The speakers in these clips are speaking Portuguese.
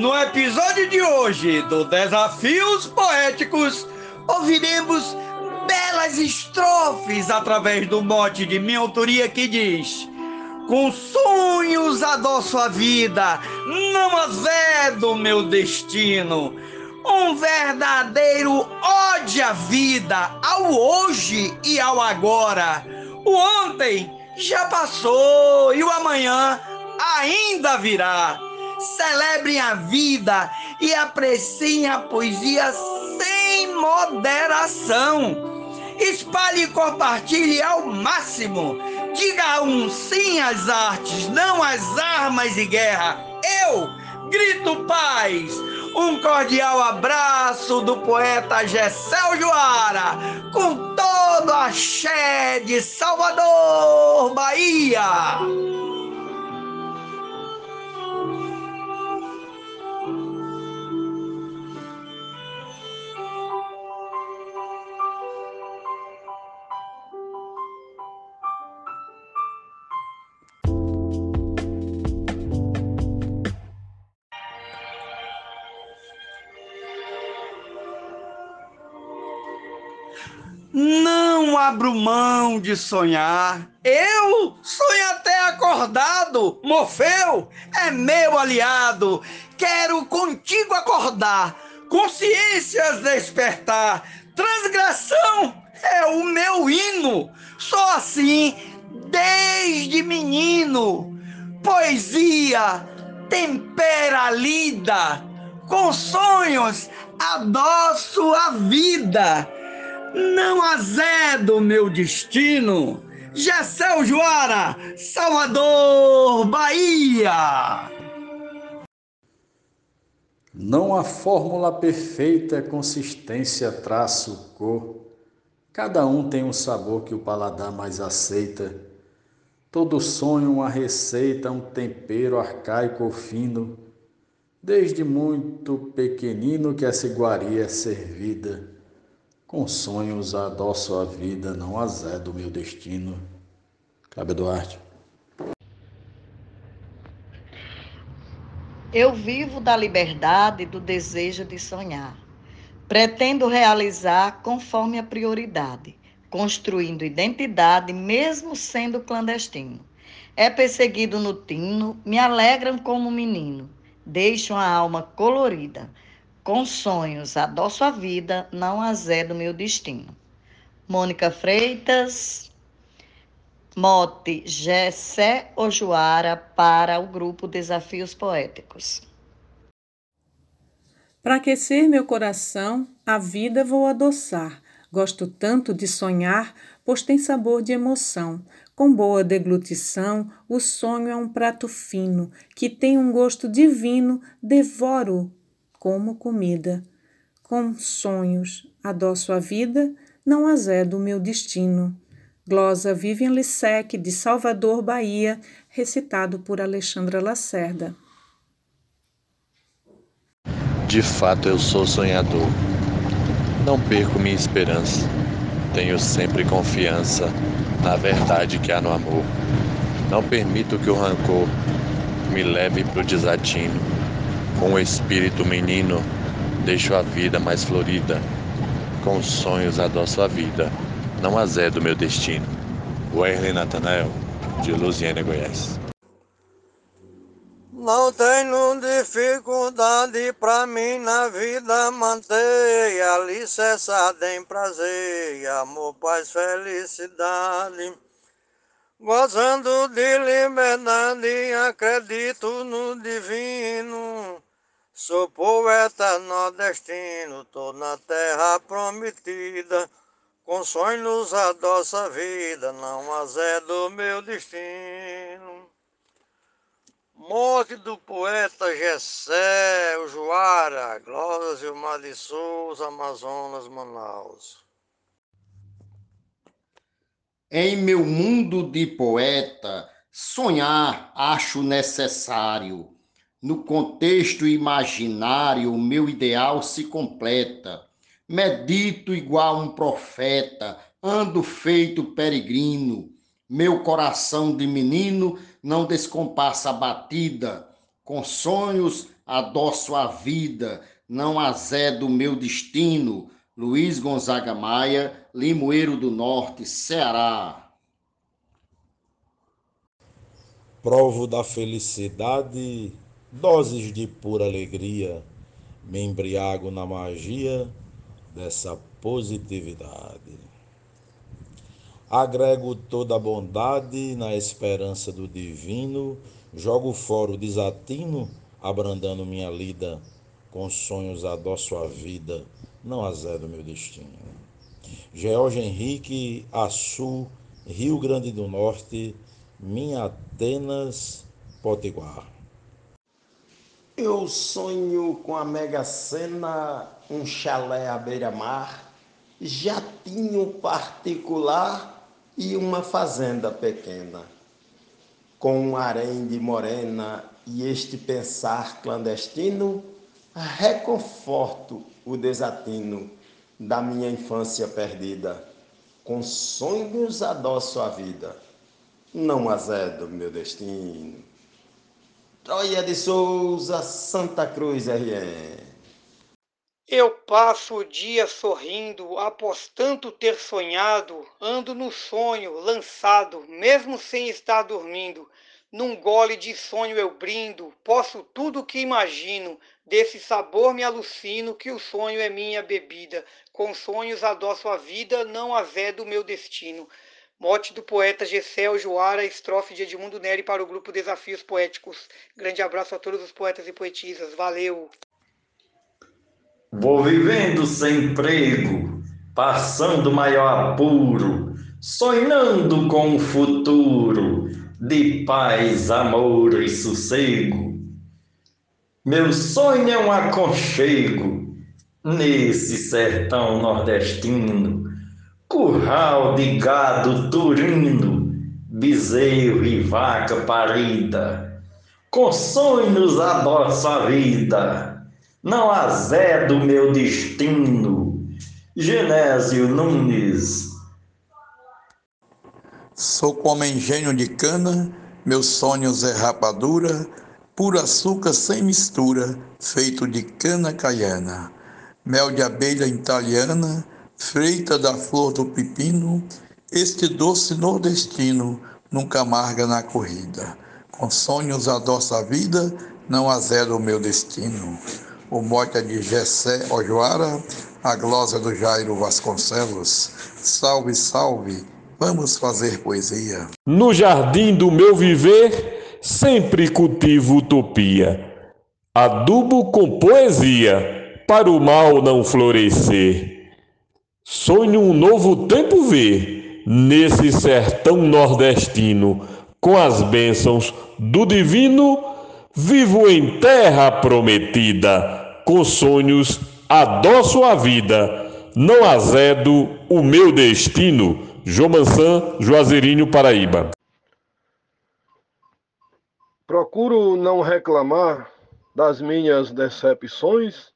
No episódio de hoje do Desafios Poéticos, ouviremos belas estrofes através do mote de minha autoria que diz: Com sonhos adoço a vida, não azedo meu destino. Um verdadeiro ódio à vida, ao hoje e ao agora. O ontem já passou e o amanhã ainda virá. Celebrem a vida e apreciem a poesia sem moderação. Espalhe e compartilhe ao máximo. Diga um sim às artes, não às armas e guerra. Eu grito paz. Um cordial abraço do poeta Gessel Joara, com todo a axé de Salvador, Bahia. Abro mão de sonhar. Eu sonho até acordado. Morfeu é meu aliado. Quero contigo acordar. Consciências despertar. Transgressão é o meu hino. Só assim desde menino. Poesia tempera a lida. Com sonhos adoço a vida não azedo meu destino. Gessel Joara, Salvador, Bahia. Não há fórmula perfeita, consistência, traço, cor. Cada um tem um sabor que o paladar mais aceita. Todo sonho uma receita, um tempero arcaico ou fino. Desde muito pequenino que essa iguaria é servida com sonhos adoço a vida, não azedo meu destino. Cabe Duarte. Eu vivo da liberdade e do desejo de sonhar. Pretendo realizar conforme a prioridade, construindo identidade mesmo sendo clandestino. É perseguido no tino, me alegram como menino, deixo a alma colorida com sonhos adoço a vida, não azedo meu destino. Mônica Freitas, mote Gessé Ojoara para o grupo Desafios Poéticos. Para aquecer meu coração, a vida vou adoçar. Gosto tanto de sonhar, pois tem sabor de emoção. Com boa deglutição, o sonho é um prato fino, que tem um gosto divino, devoro como comida. Com sonhos adoço a vida, não azedo o meu destino. Glosa Vivian Lissec, de Salvador, Bahia, recitado por Alexandra Lacerda. De fato eu sou sonhador. Não perco minha esperança. Tenho sempre confiança na verdade que há no amor. Não permito que o rancor me leve para o desatino com o espírito menino, deixo a vida mais florida. Com sonhos adoço a vida, não azedo meu destino. Werley Natanael, de Luziânia, Goiás. Não tenho dificuldade pra mim na vida manter a licençada em prazer, amor, paz, felicidade. Gozando de liberdade, acredito no divino. Sou poeta nordestino, tô na terra prometida, com sonhos a vida, não azedo meu destino. Morte do poeta Gessé, o Juara, Glória Gilmar de Souza, Amazonas, Manaus. Em meu mundo de poeta, sonhar acho necessário no contexto imaginário, o meu ideal se completa. Medito igual um profeta, ando feito peregrino. Meu coração de menino não descompassa a batida. Com sonhos adoço a vida, não azedo o meu destino. Luiz Gonzaga Maia, Limoeiro do Norte, Ceará. Provo da felicidade, doses de pura alegria, me embriago na magia dessa positividade. Agrego toda a bondade na esperança do divino, jogo fora o desatino, abrandando minha lida, com sonhos adoço a vida, não azedo meu destino. George Henrique, Açu, Rio Grande do Norte, minha Atenas, Potiguar. Eu sonho com a Mega Sena, um chalé à beira-mar, jatinho particular e uma fazenda pequena. Com um harém de morena e este pensar clandestino, reconforto o desatino da minha infância perdida. Com sonhos adoço a vida, não azedo meu destino. Troia de Souza, Santa Cruz, RN. Eu passo o dia sorrindo, após tanto ter sonhado, ando no sonho, lançado, mesmo sem estar dormindo. Num gole de sonho eu brindo, posso tudo que imagino, desse sabor me alucino, que o sonho é minha bebida. Com sonhos adoço a vida, não azedo meu destino. Mote do poeta Gessel Joara, estrofe de Edmundo Neri para o grupo Desafios Poéticos. Grande abraço a todos os poetas e poetisas. Valeu! Vou vivendo sem emprego, passando maior apuro, sonhando com o futuro de paz, amor e sossego. Meu sonho é um aconchego nesse sertão nordestino, curral de gado turino, bezerro e vaca parida. Com sonhos adoço a vida, não azedo meu destino. Genésio Nunes Sou como engenho de cana, meus sonhos é rapadura, puro açúcar sem mistura, feito de cana caiana. Mel de abelha italiana, feita da flor do pepino, este doce nordestino nunca amarga na corrida. Com sonhos adoça a vida, não azeda o meu destino. O mote é de Gessé Ojoara, a glosa do Jairo Vasconcelos. Salve, salve! Vamos fazer poesia. No jardim do meu viver, sempre cultivo utopia. Adubo com poesia, para o mal não florescer. Sonho um novo tempo ver, nesse sertão nordestino, com as bênçãos do divino, vivo em terra prometida, com sonhos adoço a vida, não azedo o meu destino João Mansan, Juazeirinho, Paraíba. Procuro não reclamar das minhas decepções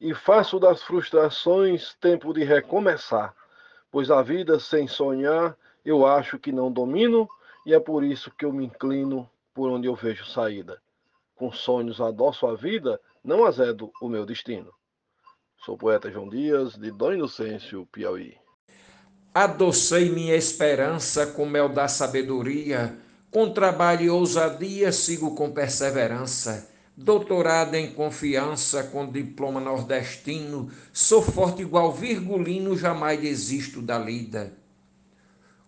e faço das frustrações tempo de recomeçar, pois a vida sem sonhar eu acho que não domino e é por isso que eu me inclino por onde eu vejo saída. Com sonhos adoço a vida, não azedo o meu destino. Sou poeta João Dias, de Dom Inocêncio, Piauí. Adocei minha esperança com mel da sabedoria, com trabalho e ousadia sigo com perseverança. Doutorado em confiança, com diploma nordestino, sou forte igual virgulino, jamais desisto da lida.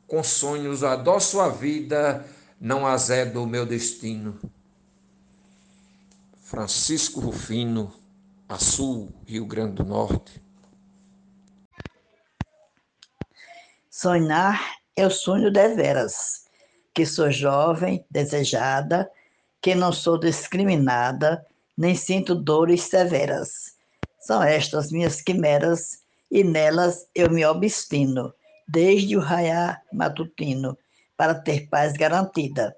Com sonhos adoço a vida, não azedo o meu destino. Francisco Rufino, Açul, Rio Grande do Norte. Sonhar é o sonho deveras, que sou jovem, desejada, que não sou discriminada, nem sinto dores severas. São estas minhas quimeras, e nelas eu me obstino, desde o raiar matutino, para ter paz garantida.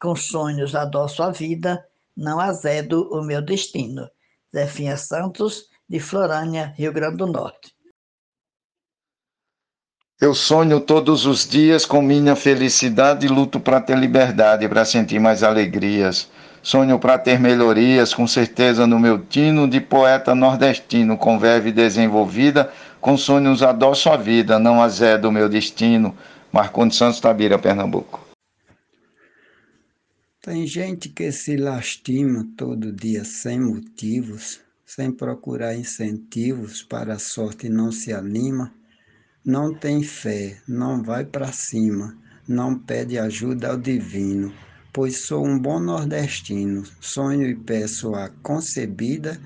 Com sonhos adoço a vida, não azedo o meu destino. Zefinha Santos, de Florânia, Rio Grande do Norte. Eu sonho todos os dias com minha felicidade e luto para ter liberdade, para sentir mais alegrias. Sonho para ter melhorias, com certeza no meu tino de poeta nordestino, com verve desenvolvida, com sonhos adoço a vida, não azedo o meu destino. Marcondes Santos Tabira, Pernambuco. Tem gente que se lastima todo dia sem motivos, sem procurar incentivos para a sorte não se anima, não tem fé, não vai para cima, não pede ajuda ao divino pois sou um bom nordestino, sonho e peço a concebida,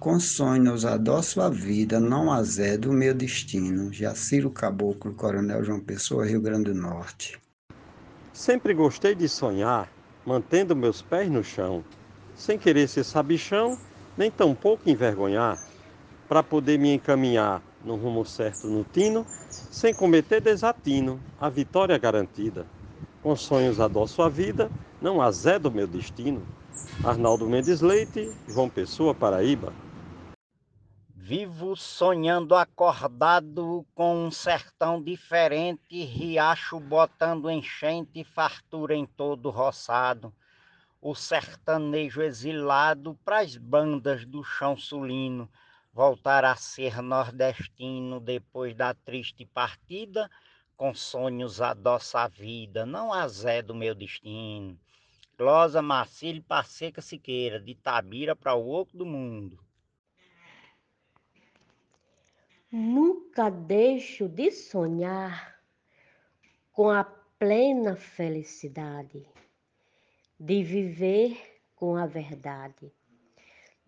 com sonhos adoço a vida, não azedo o meu destino. Jaciro Caboclo, Coronel João Pessoa, Rio Grande do Norte. Sempre gostei de sonhar, mantendo meus pés no chão, sem querer ser sabichão, nem tampouco envergonhar, para poder me encaminhar no rumo certo no tino, sem cometer desatino, a vitória garantida. Com sonhos adoço a vida, não azedo meu destino. Arnaldo Mendes Leite, João Pessoa, Paraíba. Vivo sonhando acordado com um sertão diferente, riacho botando enchente, fartura em todo roçado. O sertanejo exilado pras bandas do chão sulino, voltar a ser nordestino depois da triste partida, com sonhos adoça a vida, não azedo meu destino. Glosa Marcílio Passeca Siqueira, de Tabira para o Oco do Mundo. Nunca deixo de sonhar com a plena felicidade, de viver com a verdade.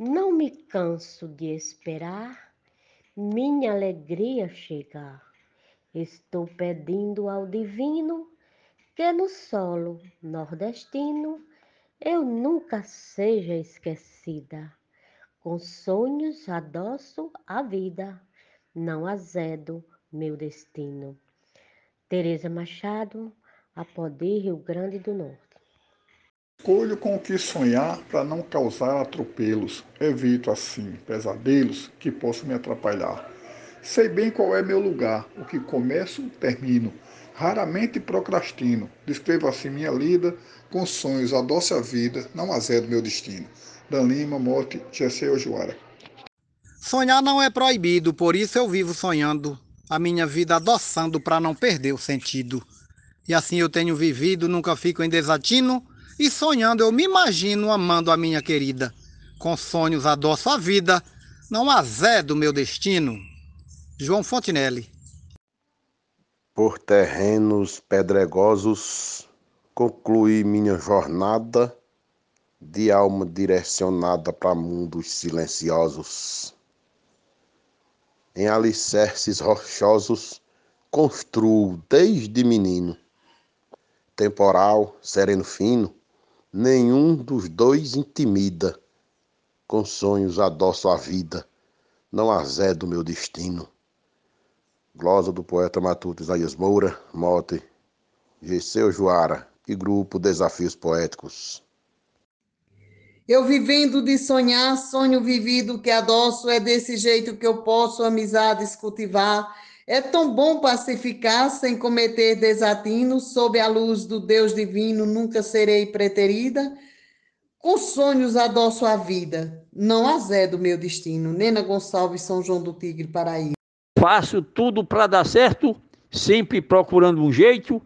Não me canso de esperar minha alegria chegar. Estou pedindo ao divino que no solo nordestino eu nunca seja esquecida. Com sonhos adoço a vida, não azedo meu destino. Tereza Machado, Apodi, Rio Grande do Norte. Escolho com o que sonhar para não causar atropelos. Evito, assim, pesadelos que possam me atrapalhar. Sei bem qual é meu lugar, o que começo, termino. Raramente procrastino. Descrevo assim minha lida, com sonhos, adoce a vida, não azedo meu destino. Dan Lima, Morte, Gessé Ojoara. Sonhar não é proibido, por isso eu vivo sonhando, a minha vida adoçando para não perder o sentido. E assim eu tenho vivido, nunca fico em desatino, e sonhando eu me imagino amando a minha querida. Com sonhos adoço a vida, não azedo meu destino. João Fontinelli por terrenos pedregosos, concluí minha jornada de alma direcionada para mundos silenciosos. Em alicerces rochosos, construo desde menino. Temporal, sereno fino, nenhum dos dois intimida. Com sonhos adoço a vida, não azedo meu destino. Glosa do poeta matuto Isaías Moura, mote Gesseu Joara e grupo Desafios Poéticos. Eu vivendo de sonhar, sonho vivido que adoço, é desse jeito que eu posso amizades cultivar. É tão bom pacificar sem cometer desatino, sob a luz do Deus divino nunca serei preterida. Com sonhos adoço a vida, não azedo meu destino. Nena Gonçalves, São João do Tigre, Paraíba. Faço tudo para dar certo, sempre procurando um jeito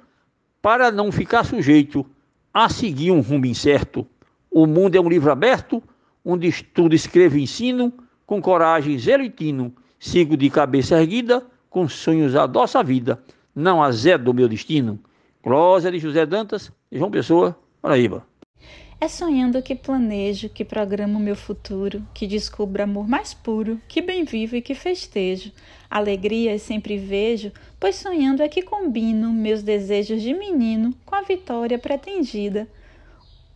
para não ficar sujeito a seguir um rumo incerto. O mundo é um livro aberto, onde estudo, escrevo e ensino, com coragem, zelo e tino. Sigo de cabeça erguida, com sonhos a vida, não azedo o meu destino. Glória de José Dantas, João Pessoa, Paraíba. É sonhando que planejo, que programo meu futuro, que descubro amor mais puro, que bem vivo e que festejo. Alegrias sempre vejo, pois sonhando é que combino meus desejos de menino com a vitória pretendida.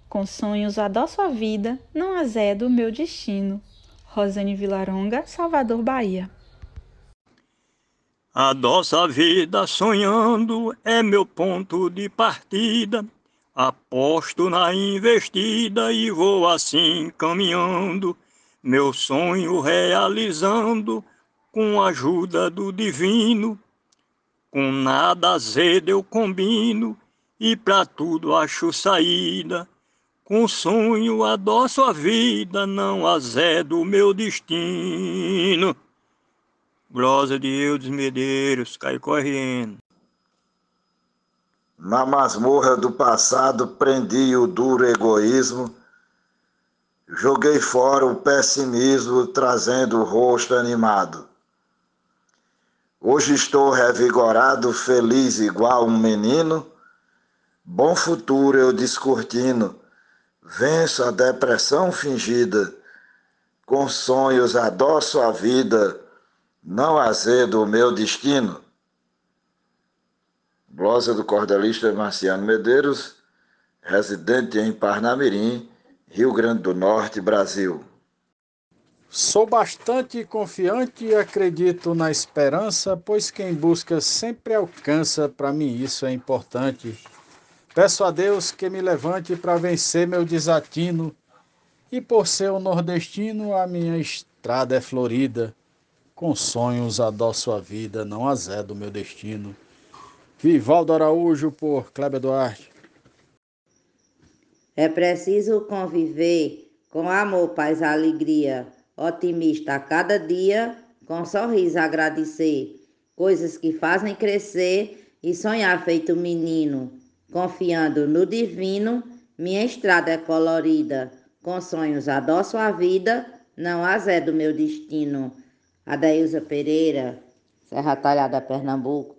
Com sonhos adoço a vida, não azedo o meu destino. Rosane Vilaronga, Salvador, Bahia. A vida sonhando é meu ponto de partida Aposto na investida e vou assim caminhando, meu sonho realizando com a ajuda do divino. Com nada azedo eu combino e para tudo acho saída. Com sonho adoço a vida, não azedo meu destino. Glosa de Eudes Medeiros, cai correndo. Na masmorra do passado prendi o duro egoísmo, joguei fora o pessimismo, trazendo o rosto animado. Hoje estou revigorado, feliz igual um menino, bom futuro eu descortino. Venço a depressão fingida, com sonhos adoço a vida, não azedo o meu destino. Glosa do cordelista Marciano Medeiros, residente em Parnamirim, Rio Grande do Norte, Brasil. Sou bastante confiante e acredito na esperança, pois quem busca sempre alcança, para mim isso é importante. Peço a Deus que me levante para vencer meu desatino, e por ser um nordestino, a minha estrada é florida. Com sonhos adoço a vida, não azedo meu destino. Vivaldo Araújo por Cléber Duarte. É preciso conviver com amor, paz, alegria, otimista a cada dia, com sorriso agradecer, coisas que fazem crescer e sonhar feito menino. Confiando no divino, minha estrada é colorida. Com sonhos adoço a vida, não azedo meu destino. Adailza Pereira, Serra Talhada, Pernambuco.